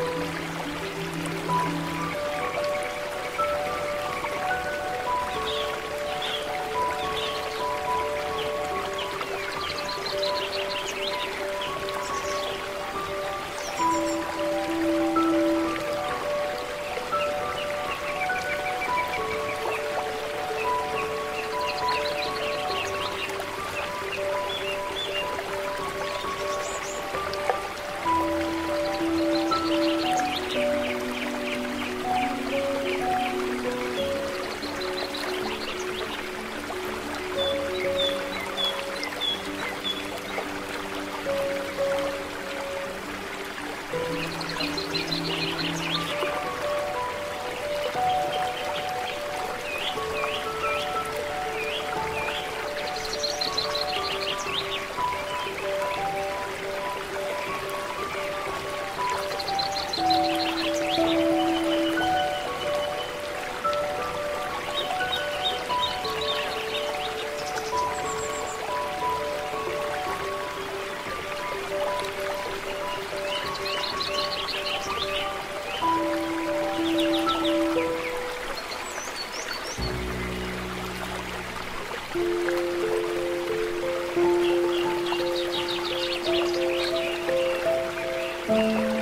Thank you. Música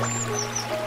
Música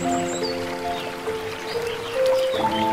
Thank you.